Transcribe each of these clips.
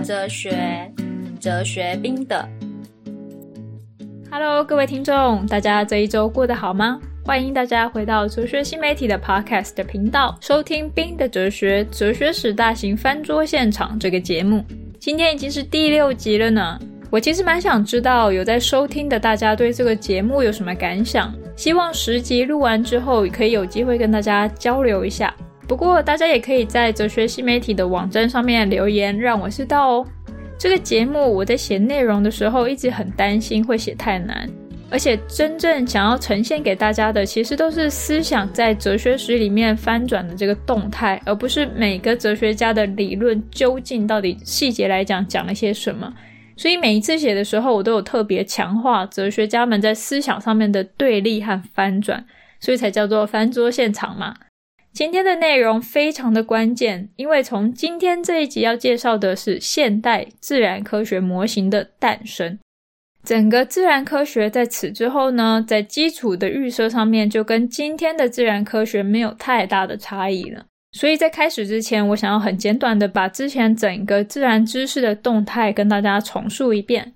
哲学，哲学冰的。Hello，各位听众，大家这一周过得好吗？欢迎大家回到哲学新媒体的 Podcast 频道，收听冰的哲学哲学史大型翻桌现场这个节目。今天已经是第六集了呢。我其实蛮想知道有在收听的大家对这个节目有什么感想，希望十集录完之后可以有机会跟大家交流一下。不过，大家也可以在哲学新媒体的网站上面留言，让我知道哦。这个节目我在写内容的时候，一直很担心会写太难，而且真正想要呈现给大家的，其实都是思想在哲学史里面翻转的这个动态，而不是每个哲学家的理论究竟到底细节来讲讲了些什么。所以每一次写的时候，我都有特别强化哲学家们在思想上面的对立和翻转，所以才叫做翻桌现场嘛。今天的内容非常的关键，因为从今天这一集要介绍的是现代自然科学模型的诞生。整个自然科学在此之后呢，在基础的预设上面就跟今天的自然科学没有太大的差异了。所以在开始之前，我想要很简短的把之前整个自然知识的动态跟大家重述一遍。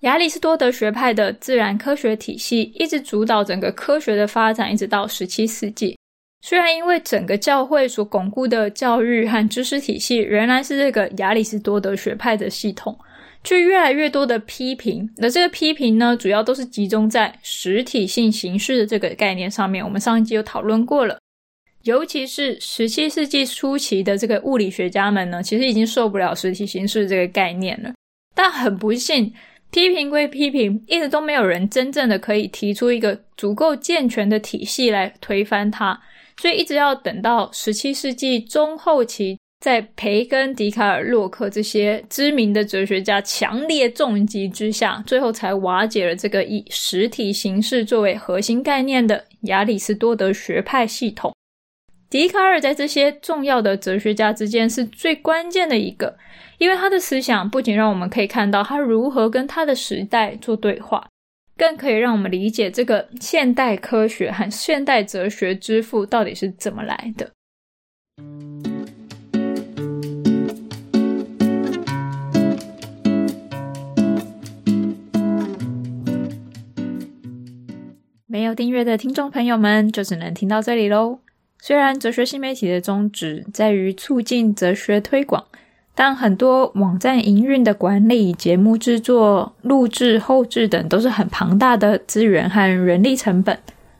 亚里士多德学派的自然科学体系一直主导整个科学的发展，一直到十七世纪。虽然因为整个教会所巩固的教育和知识体系仍然是这个亚里士多德学派的系统，却越来越多的批评。那这个批评呢，主要都是集中在实体性形式的这个概念上面。我们上一集有讨论过了，尤其是十七世纪初期的这个物理学家们呢，其实已经受不了实体形式这个概念了。但很不幸，批评归批评，一直都没有人真正的可以提出一个足够健全的体系来推翻它。所以一直要等到十七世纪中后期，在培根、笛卡尔、洛克这些知名的哲学家强烈重击之下，最后才瓦解了这个以实体形式作为核心概念的亚里士多德学派系统。笛卡尔在这些重要的哲学家之间是最关键的一个，因为他的思想不仅让我们可以看到他如何跟他的时代做对话。更可以让我们理解这个现代科学和现代哲学之父到底是怎么来的。没有订阅的听众朋友们，就只能听到这里喽。虽然哲学新媒体的宗旨在于促进哲学推广。但很多网站营运的管理、节目制作、录制、后制等都是很庞大的资源和人力成本。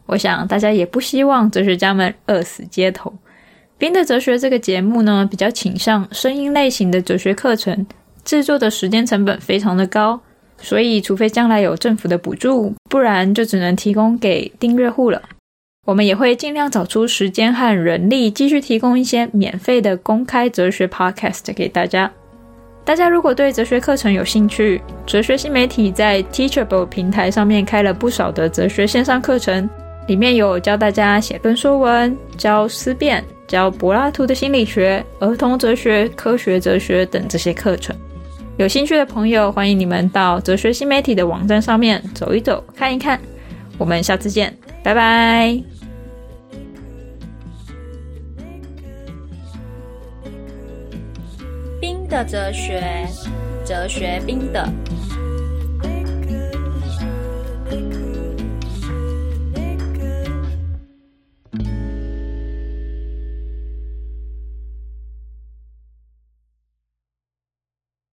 我想大家也不希望哲学家们饿死街头。冰的哲学这个节目呢，比较倾向声音类型的哲学课程，制作的时间成本非常的高，所以除非将来有政府的补助，不然就只能提供给订阅户了。我们也会尽量找出时间和人力，继续提供一些免费的公开哲学 podcast 给大家。大家如果对哲学课程有兴趣，哲学新媒体在 Teachable 平台上面开了不少的哲学线上课程，里面有教大家写论说文、教思辨、教柏拉图的心理学、儿童哲学、科学哲学等这些课程。有兴趣的朋友，欢迎你们到哲学新媒体的网站上面走一走、看一看。我们下次见，拜拜。的哲学，哲学冰的。